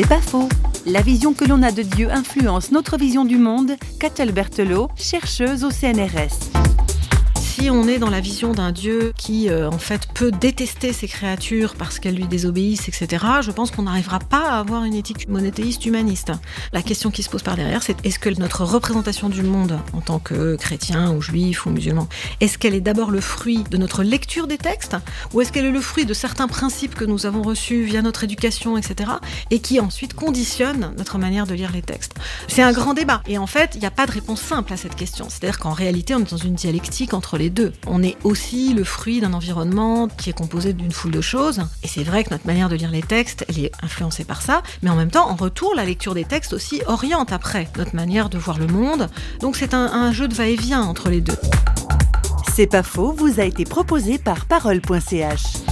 C'est pas faux. La vision que l'on a de Dieu influence notre vision du monde, Catel Berthelot, chercheuse au CNRS si on est dans la vision d'un Dieu qui, euh, en fait, peut détester ses créatures parce qu'elles lui désobéissent, etc., je pense qu'on n'arrivera pas à avoir une éthique monothéiste humaniste. La question qui se pose par derrière, c'est est-ce que notre représentation du monde en tant que chrétien ou juif ou musulman, est-ce qu'elle est d'abord le fruit de notre lecture des textes ou est-ce qu'elle est le fruit de certains principes que nous avons reçus via notre éducation, etc., et qui ensuite conditionnent notre manière de lire les textes? C'est un grand débat. Et en fait, il n'y a pas de réponse simple à cette question. C'est-à-dire qu'en réalité, on est dans une dialectique entre deux. On est aussi le fruit d'un environnement qui est composé d'une foule de choses. Et c'est vrai que notre manière de lire les textes, elle est influencée par ça. Mais en même temps, en retour, la lecture des textes aussi oriente après notre manière de voir le monde. Donc c'est un, un jeu de va-et-vient entre les deux. C'est pas faux, vous a été proposé par parole.ch.